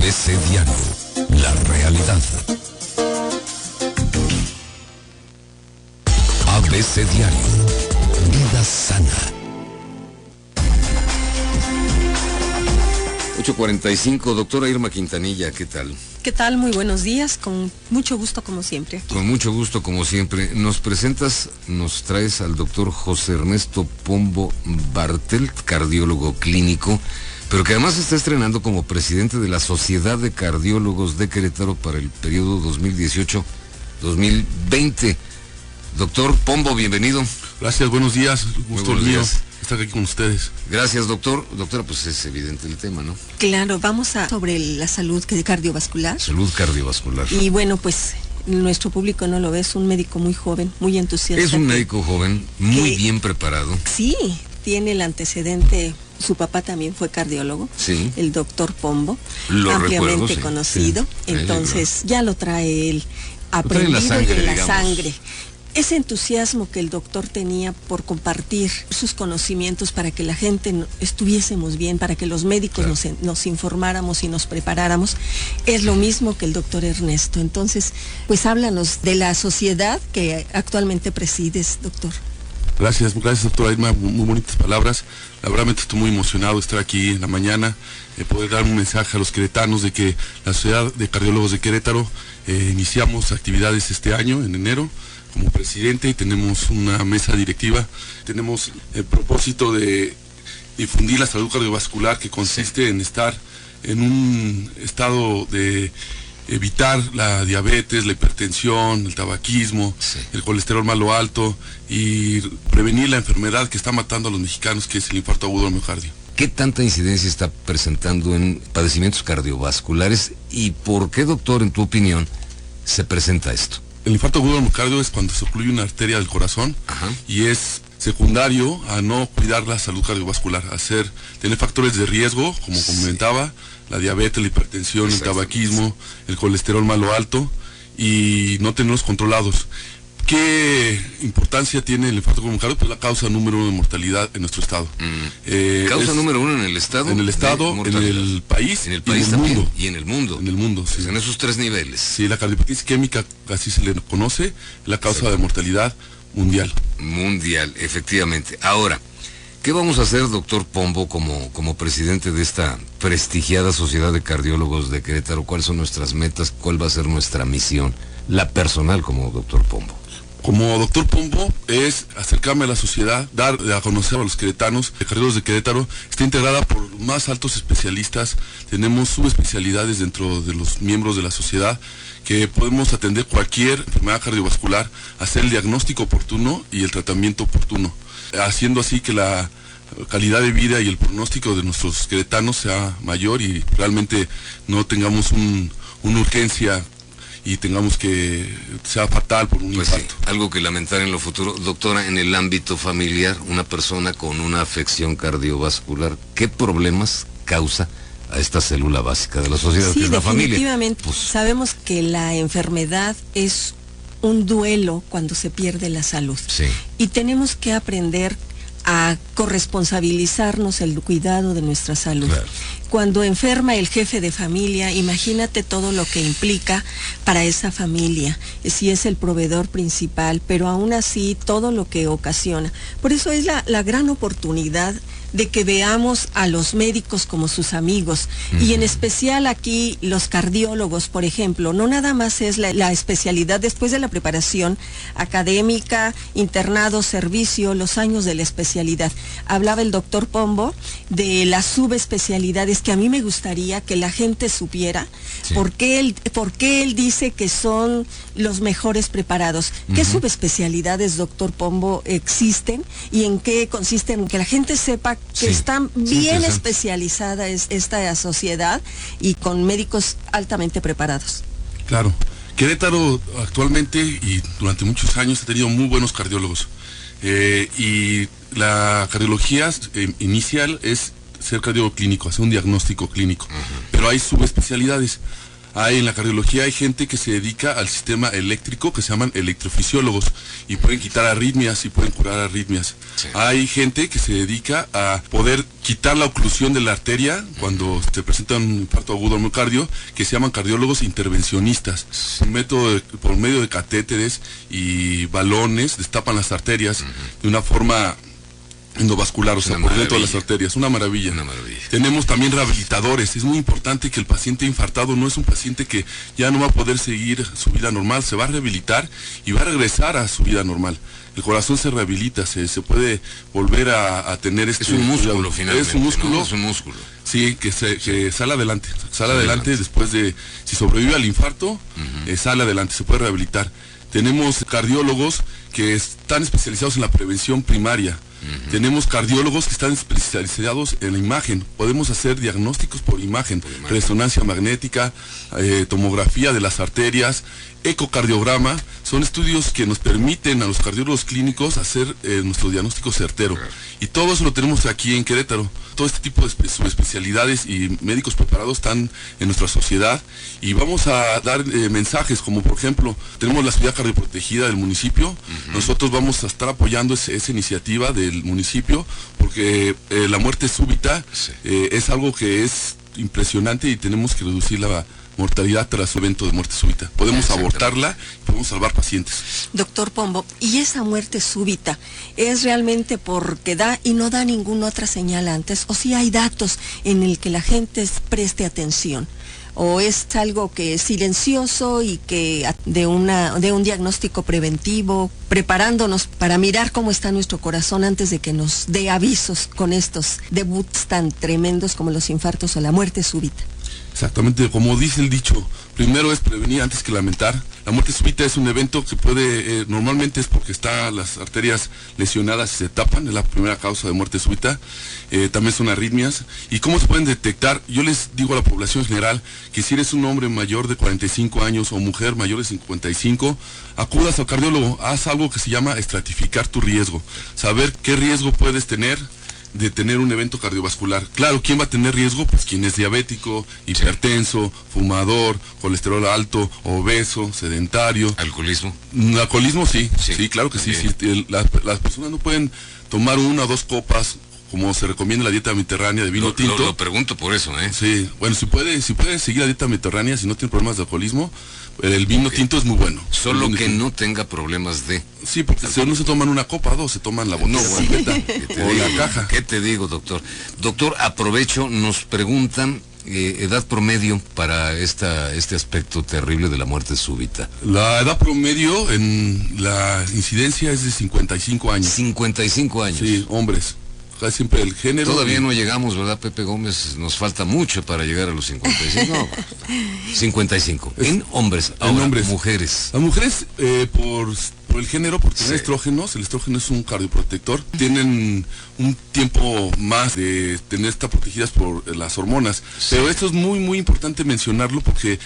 ABC Diario, la realidad. ABC Diario, vida sana. 8.45, doctora Irma Quintanilla, ¿qué tal? ¿Qué tal? Muy buenos días, con mucho gusto como siempre. Con mucho gusto como siempre. Nos presentas, nos traes al doctor José Ernesto Pombo Bartel, cardiólogo clínico, pero que además está estrenando como presidente de la Sociedad de Cardiólogos de Querétaro para el periodo 2018-2020. Doctor Pombo, bienvenido. Gracias, buenos días. Gusto buenos mío días. estar aquí con ustedes. Gracias, doctor. Doctora, pues es evidente el tema, ¿no? Claro, vamos a sobre la salud cardiovascular. Salud cardiovascular. Y bueno, pues nuestro público no lo ve, es un médico muy joven, muy entusiasta. Es un médico joven, muy que- bien preparado. Sí, tiene el antecedente, su papá también fue cardiólogo, Sí. el doctor Pombo, Lo ampliamente recuerdo, sí, conocido, sí. entonces ya lo trae él Lo trae la aprendido sangre, en la digamos. sangre. Ese entusiasmo que el doctor tenía por compartir sus conocimientos para que la gente no- estuviésemos bien, para que los médicos Claro. nos, nos informáramos y nos preparáramos, es lo mismo que el doctor Ernesto. Entonces, pues háblanos de la sociedad que actualmente presides, doctor. Gracias, gracias doctora Irma, muy, bonitas palabras. La verdad estoy muy emocionado de estar aquí en la mañana, eh, poder dar un mensaje a los queretanos de que la Sociedad de Cardiólogos de Querétaro eh, iniciamos actividades este año, en enero, como presidente y tenemos una mesa directiva. Tenemos el propósito de difundir la salud cardiovascular que consiste en estar en un estado de evitar la diabetes, la hipertensión, el tabaquismo, Sí. el colesterol malo alto y prevenir la enfermedad que está matando a los mexicanos, que es el infarto agudo del miocardio. ¿Qué tanta incidencia está presentando en padecimientos cardiovasculares y por qué, doctor, en tu opinión, se presenta esto? El infarto agudo del miocardio es cuando se ocluye una arteria del corazón Ajá. y es secundario a no cuidar la salud cardiovascular, a hacer, tener factores de riesgo, como Sí. comentaba, la diabetes, la hipertensión, el tabaquismo, el colesterol malo alto y no tenerlos controlados. ¿Qué importancia tiene el infarto miocardio? Pues la causa número uno de mortalidad en nuestro estado. Eh, Mm. Causa es número uno en el Estado. en el Estado, en el país En el y país en el mundo. Y en el mundo. En el mundo, sí. Pues en esos tres niveles. Sí, la cardiopatía isquémica, así se le conoce, la causa de mortalidad mundial. Mundial, efectivamente. Ahora, ¿qué vamos a hacer, doctor Pombo, como, como presidente de esta prestigiada Sociedad de Cardiólogos de Querétaro? ¿Cuáles son nuestras metas? ¿Cuál va a ser nuestra misión? La personal como doctor Pombo. Como doctor Pombo es acercarme a la sociedad, dar a conocer a los queretanos, de cardiólogos de Querétaro, está integrada por más altos especialistas, tenemos subespecialidades dentro de los miembros de la sociedad que podemos atender cualquier enfermedad cardiovascular, hacer el diagnóstico oportuno y el tratamiento oportuno, haciendo así que la calidad de vida y el pronóstico de nuestros queretanos sea mayor y realmente no tengamos un- una urgencia y tengamos que sea fatal por un Pues sí, algo que lamentar en lo futuro. Doctora, en el ámbito familiar, una persona con una afección cardiovascular, ¿qué problemas causa a esta célula básica de la sociedad, que Sí, es la familia? definitivamente. Pues, Sabemos que la enfermedad es un duelo cuando se pierde la salud. sí, Y tenemos que aprender a corresponsabilizarnos el cuidado de nuestra salud. Claro. Cuando enferma el jefe de familia, imagínate todo lo que implica para esa familia, si es el proveedor principal, pero aún así todo lo que ocasiona. Por eso es la, la gran oportunidad de que veamos a los médicos como sus amigos y en especial aquí los cardiólogos, por ejemplo, no nada más es la, la especialidad después de la preparación académica, internado, servicio, los años de la especialidad. Hablaba el doctor Pombo de las subespecialidades que a mí me gustaría que la gente supiera Sí. por, qué él, por qué él dice que son los mejores preparados. ¿Qué subespecialidades, doctor Pombo, existen y en qué consisten? Que la gente sepa que Sí, está sí, bien interesante. especializada es- esta sociedad y con médicos altamente preparados. Claro. Querétaro actualmente y durante muchos años ha tenido muy buenos cardiólogos. Eh, y la cardiología eh, inicial es ser cardiólogo clínico, hacer un diagnóstico clínico. Pero hay subespecialidades. Hay en la cardiología hay gente que se dedica al sistema eléctrico que se llaman electrofisiólogos y pueden quitar arritmias y pueden curar arritmias. Sí. Hay gente que se dedica a poder quitar la oclusión de la arteria cuando se presenta un infarto agudo al miocardio, que se llaman cardiólogos intervencionistas. Un método de- por medio de catéteres y balones destapan las arterias de una forma endovascular, o sea, por dentro de las arterias. Una maravilla. Una maravilla. Tenemos también rehabilitadores. Es muy importante que el paciente infartado no es un paciente que ya no va a poder seguir su vida normal, se va a rehabilitar y va a regresar a su vida normal. El corazón se rehabilita, se, se puede volver a, a tener este... Es un músculo finalmente. Es un músculo, ¿no? Es un músculo. sí, que, se, que sale adelante. Sale adelante. después de... Si sobrevive al infarto, eh, sale adelante, se puede rehabilitar. Tenemos cardiólogos que están especializados en la prevención primaria. Tenemos cardiólogos que están especializados en la imagen. Podemos hacer diagnósticos por imagen, resonancia magnética, eh, tomografía de las arterias, ecocardiograma. Son estudios que nos permiten a los cardiólogos clínicos hacer eh, nuestro diagnóstico certero. Y todo eso lo tenemos aquí en Querétaro. Todo este tipo de espe- subespecialidades y médicos preparados están en nuestra sociedad. Y vamos a dar eh, mensajes como por ejemplo, tenemos la ciudad cardioprotegida del municipio. Nosotros vamos a estar apoyando ese- esa iniciativa del municipio porque eh, la muerte súbita Sí. eh, es algo que es impresionante y tenemos que reducir la mortalidad tras un evento de muerte súbita. Podemos abortarla y podemos salvar pacientes. Doctor Pombo, ¿y esa muerte súbita es realmente porque da y no da ninguna otra señal antes? ¿O si hay datos en el que la gente preste atención? ¿O es algo que es silencioso y que de, una, de un diagnóstico preventivo, preparándonos para mirar cómo está nuestro corazón antes de que nos dé avisos con estos debuts tan tremendos como los infartos o la muerte súbita? Exactamente, como dice el dicho, primero es prevenir antes que lamentar. La muerte súbita es un evento que puede, eh, normalmente es porque están las arterias lesionadas y se tapan, es la primera causa de muerte súbita. Eh, también son arritmias. ¿Y cómo se pueden detectar? Yo les digo a la población general que si eres un hombre mayor de 45 años o mujer mayor de 55, acudas al cardiólogo, haz algo que se llama estratificar tu riesgo, saber qué riesgo puedes tener de tener un evento cardiovascular. Claro, ¿quién va a tener riesgo? Pues quien es diabético, hipertenso, fumador, colesterol alto, obeso, sedentario. Alcoholismo. Mm, Alcoholismo sí, Sí, sí, claro que sí. sí. Las, las personas no pueden tomar una o dos copas, como se recomienda en la dieta mediterránea de vino Lo, tinto. lo- lo pregunto por eso, ¿eh? Sí, bueno, si puede, si puede seguir la dieta mediterránea, si no tiene problemas de alcoholismo, el vino tinto es muy bueno. Solo que tinto. no tenga problemas de... Sí, porque si no se toman una copa, dos, se toman la botella No, bueno, completa, ¿qué te o digo? la caja. ¿Qué te digo, doctor? Doctor, aprovecho, nos preguntan eh, edad promedio para esta, este aspecto terrible de la muerte súbita. La edad promedio en la incidencia es de 55 años. 55 años. Sí, hombres. Casi siempre el género. Todavía y- no llegamos, ¿verdad, Pepe Gómez? Nos falta mucho para llegar a los 55. No, 55. En hombres. En hombres. mujeres. Las mujeres, eh, por, por el género, por tener Sí. estrógenos, el estrógeno es un cardioprotector, tienen un tiempo más de tener estar protegidas por eh, las hormonas. Pero esto es muy, muy importante mencionarlo porque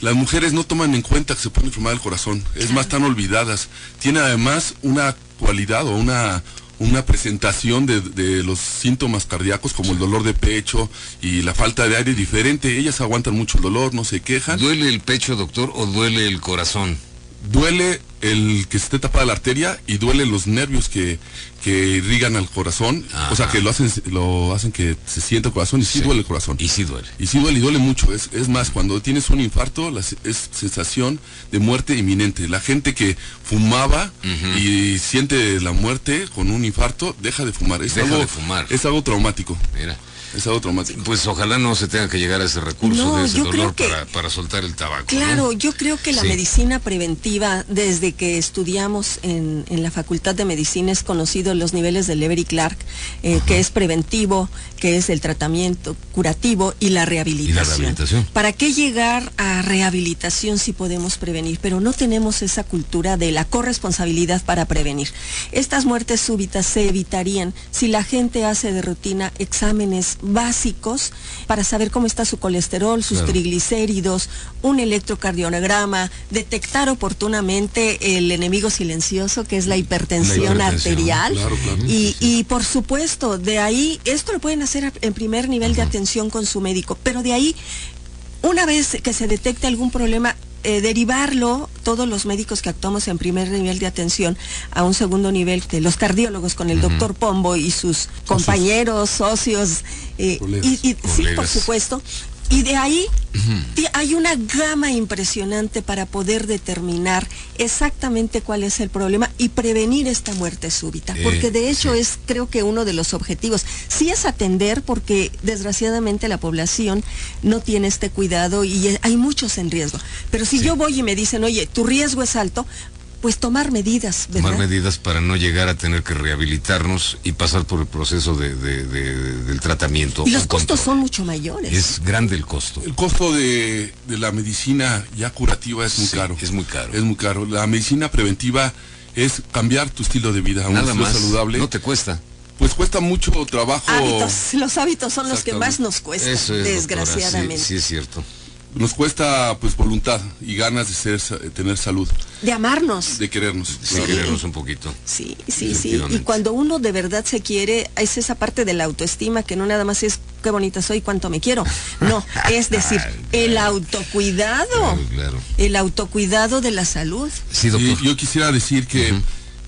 las mujeres no toman en cuenta que se puede enfermar el corazón. Es más, están olvidadas. Tiene además una cualidad o una una presentación de, de los síntomas cardíacos como el dolor de pecho y la falta de aire diferente. Ellas aguantan mucho el dolor, no se quejan. ¿Duele el pecho, doctor, o duele el corazón? duele el que se esté tapada la arteria y duele los nervios que, que irrigan al corazón, o sea que lo hacen, lo hacen que se sienta el corazón y sí, Sí. duele el corazón. Y sí duele. Y sí duele y duele mucho. Es, es más, cuando tienes un infarto, la es sensación de muerte inminente. La gente que fumaba y siente la muerte con un infarto, deja de fumar. Es Deja algo, de fumar. Es algo traumático. Mira. Es algo traumático. Pues ojalá no se tenga que llegar a ese recurso No, de ese dolor que- para, para soltar el tabaco. ¿no? Claro, yo creo que la Sí. medicina preventiva, desde que estudiamos en, en la Facultad de Medicina, es conocido los niveles de Lever y Clark, eh, que es preventivo, que es el tratamiento curativo y la rehabilitación. rehabilitación. ¿Para qué llegar a rehabilitación si podemos prevenir? Pero no tenemos esa cultura de la corresponsabilidad para prevenir. Estas muertes súbitas se evitarían si la gente hace de rutina exámenes básicos para saber cómo está su colesterol, sus Claro. triglicéridos, un electrocardiograma, detectar oportunamente el enemigo silencioso que es la hipertensión, hipertensión, arterial. claro, claro. Y, y por supuesto, de ahí, esto lo pueden hacer en primer nivel de atención con su médico, pero de ahí una vez que se detecte algún problema, eh, derivarlo, todos los médicos que actuamos en primer nivel de atención, a un segundo nivel, de los cardiólogos con el doctor Pombo y sus compañeros, socios, eh, y, y- sí, por supuesto. Y de ahí hay una gama impresionante para poder determinar exactamente cuál es el problema y prevenir esta muerte súbita. Eh, Porque de hecho sí. es creo que uno de los objetivos. Sí es atender porque desgraciadamente la población no tiene este cuidado y hay muchos en riesgo. Pero si Sí. yo voy y me dicen, oye, tu riesgo es alto, pues tomar medidas, ¿verdad? Tomar medidas para no llegar a tener que rehabilitarnos y pasar por el proceso de, de- de- del tratamiento. y los costos control. son mucho mayores. Es grande el costo. El costo de, de la medicina ya curativa es muy Sí, caro. es muy caro. Es muy caro. La medicina preventiva es cambiar tu estilo de vida a un Nada estilo más. saludable. No te cuesta. Pues cuesta mucho trabajo. Hábitos, los hábitos son los que más nos cuestan, Eso es, desgraciadamente. Sí, sí es cierto. Nos cuesta pues voluntad y ganas de ser, de tener salud, De amarnos. de querernos. Sí, claro. querernos un poquito. Sí, sí, sí. Y cuando uno de verdad se quiere, es esa parte de la autoestima que no nada más es qué bonita soy, cuánto me quiero. No, es decir, el autocuidado. Claro, claro. El autocuidado de la salud. Sí, doctor. Y yo quisiera decir que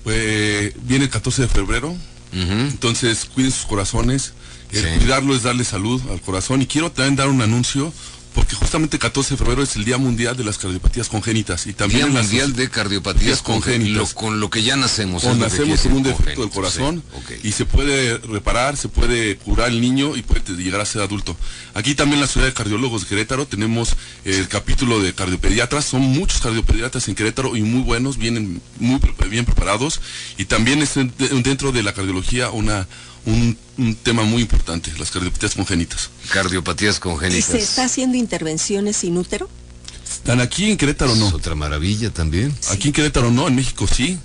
pues, viene el 14 de febrero, entonces cuiden sus corazones. El Sí. cuidarlo es darle salud al corazón. Y quiero también dar un anuncio, porque justamente el 14 de febrero es el Día Mundial de las Cardiopatías Congénitas. Y también Día Mundial de Cardiopatías Congénitas. Con lo que ya nacemos. que nacemos con un defecto del corazón sí, y se puede reparar, se puede curar el niño y puede llegar a ser adulto. Aquí también en la ciudad de cardiólogos de Querétaro tenemos el capítulo de cardiopediatras, son muchos cardiopediatras en Querétaro y muy buenos, vienen muy bien preparados y también es en- de- dentro de la cardiología una un, un tema muy importante, las cardiopatías congénitas. Cardiopatías ¿Y congénitas. se está haciendo intervenciones sin útero? ¿Están aquí en Querétaro no? Es otra maravilla también. Aquí en Querétaro no, en México sí.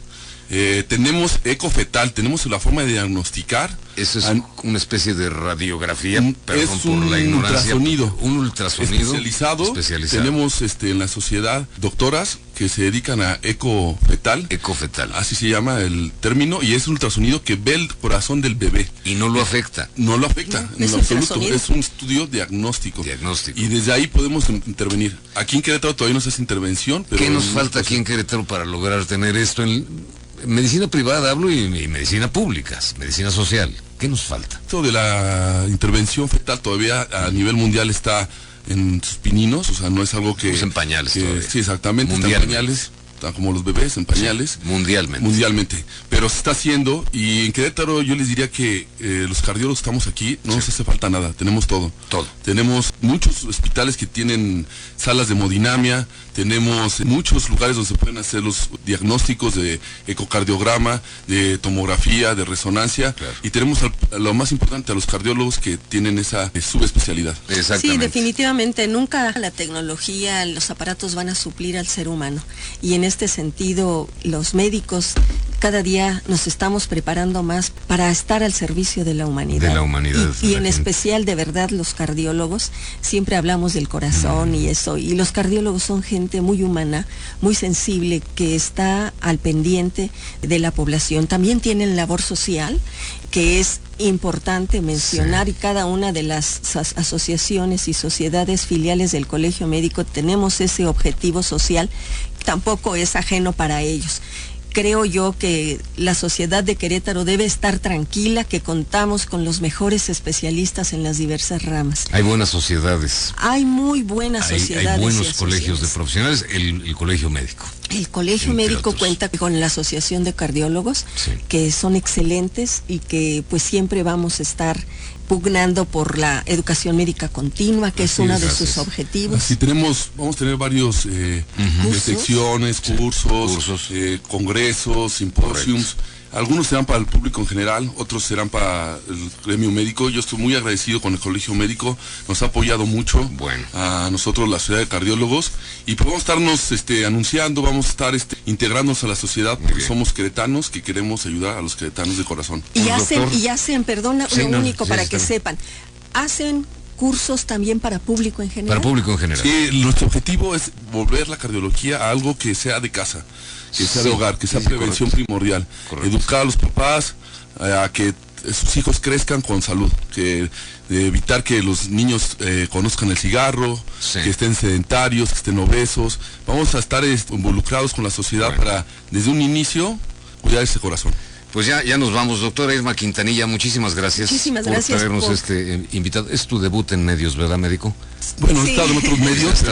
Eh, tenemos ecofetal, tenemos la forma de diagnosticar. Eso es an- una especie de radiografía, Un- perdón es por un la ignorancia. ultrasonido. Un ultrasonido especializado. especializado. Tenemos este, en la sociedad doctoras que se dedican a ecofetal. ecofetal. Así se llama el término. Y es un ultrasonido que ve el corazón del bebé. Y no lo afecta. No lo afecta No, en lo absoluto. Es un estudio diagnóstico. Diagnóstico. Y desde ahí podemos in- intervenir. Aquí en Querétaro todavía no se hace intervención. Pero ¿Qué nos falta aquí en Querétaro para lograr tener esto en medicina privada hablo y, y medicina pública, medicina social? ¿Qué nos falta? Esto de la intervención fetal todavía a nivel mundial está en sus pininos, o sea, no es algo que... Estamos en pañales que- todavía. Sí, exactamente, está en pañales, está como los bebés en pañales. Mundialmente. Mundialmente, pero se está haciendo y en Querétaro yo les diría que eh, los cardiólogos estamos aquí no nos hace falta nada, tenemos todo. Todo. Tenemos muchos hospitales que tienen salas de hemodinamia, tenemos muchos lugares donde se pueden hacer los diagnósticos de ecocardiograma, de tomografía, de resonancia Claro. y tenemos al- a lo más importante a los cardiólogos que tienen esa eh, subespecialidad. Sí, definitivamente. Nunca la tecnología, los aparatos van a suplir al ser humano. Y en este sentido, los médicos cada día nos estamos preparando más para estar al servicio de la humanidad. De la humanidad, Y, y la en gente. especial, de verdad, los cardiólogos. Siempre hablamos del corazón y eso. Y los cardiólogos son gente muy humana, muy sensible, que está al pendiente de la población. También tienen labor social, que es importante mencionar y cada una de las as- asociaciones y sociedades filiales del Colegio Médico tenemos ese objetivo social, tampoco es ajeno para ellos. Creo yo que la sociedad de Querétaro debe estar tranquila, que contamos con los mejores especialistas en las diversas ramas. Hay buenas sociedades. Hay muy buenas Hay, sociedades. hay buenos colegios de profesionales, el, el colegio médico. El Colegio Entre Médico otros. cuenta con la Asociación de Cardiólogos, Sí. que son excelentes y que pues siempre vamos a estar pugnando por la educación médica continua, que es uno es, de gracias. sus objetivos. Así tenemos, vamos a tener varios eh, secciones, cursos, cursos. eh, congresos, simposiums. Algunos serán para el público en general, otros serán para el gremio médico. Yo estoy muy agradecido con el colegio médico, nos ha apoyado mucho Bueno. a nosotros, la ciudad de cardiólogos, y pues vamos a estarnos este, anunciando, vamos a estar este, integrándonos a la sociedad porque somos queretanos que queremos ayudar a los queretanos de corazón. Y Pues, hacen, doctor. y hacen, perdona, Sí, lo no, único sí, para que sepan, hacen cursos también para público en general. Para público en general. Sí, nuestro objetivo es volver la cardiología a algo que sea de casa, que sea Sí, de hogar, que sea sí, prevención correcto. primordial. Correcto. Educar a los papás eh, a que sus hijos crezcan con salud, que evitar que los niños eh, conozcan el cigarro, que estén sedentarios, que estén obesos. Vamos a estar involucrados con la sociedad para desde un inicio cuidar ese corazón. Pues ya, ya nos vamos, doctora Irma Quintanilla, muchísimas gracias Muchísimas por gracias traernos por- este eh, invitado. Es tu debut en medios, ¿verdad, médico? Bueno, Sí. he estado en otros medios,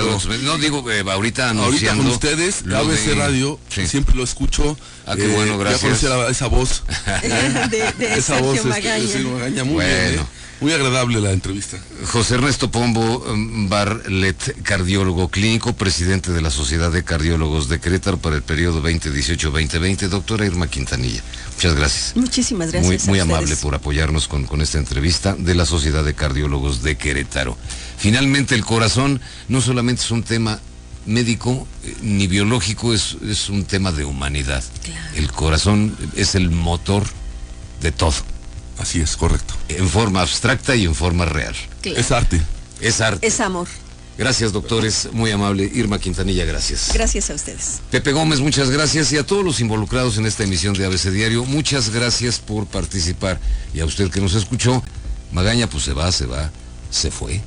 no digo eh, ahorita ahorita anunciando. con ustedes, lo ABC de- Radio, Sí. siempre lo escucho. Ah, qué bueno, ya gracias. conocí a esa voz. de, de esa Sergio voz este, Magaña. sí, Magaña, muy Bueno. bien, ¿eh? Muy agradable la entrevista. José Ernesto Pombo mm, Barlet, cardiólogo clínico, presidente de la Sociedad de Cardiólogos de Querétaro para el periodo 2018-2020. Doctora Irma Quintanilla, muchas gracias. Muchísimas gracias. Muy, a muy ustedes. amable por apoyarnos con, con esta entrevista de la Sociedad de Cardiólogos de Querétaro. Finalmente, el corazón no solamente es un tema médico eh, ni biológico, es, es un tema de humanidad. Claro. El corazón es el motor de todo, Así es, correcto. en forma abstracta y en forma real. Claro. Es arte. Es arte. Es amor. Gracias, doctores. Muy amable. Irma Quintanilla, gracias. Gracias a ustedes. Pepe Gómez, muchas gracias. Y a todos los involucrados en esta emisión de ABC Diario, muchas gracias por participar. Y a usted que nos escuchó, Magaña, pues se va, se va, se fue.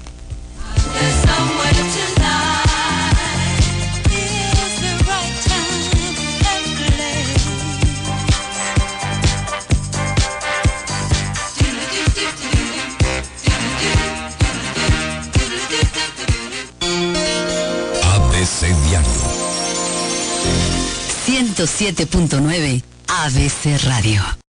107.9 ABC Radio.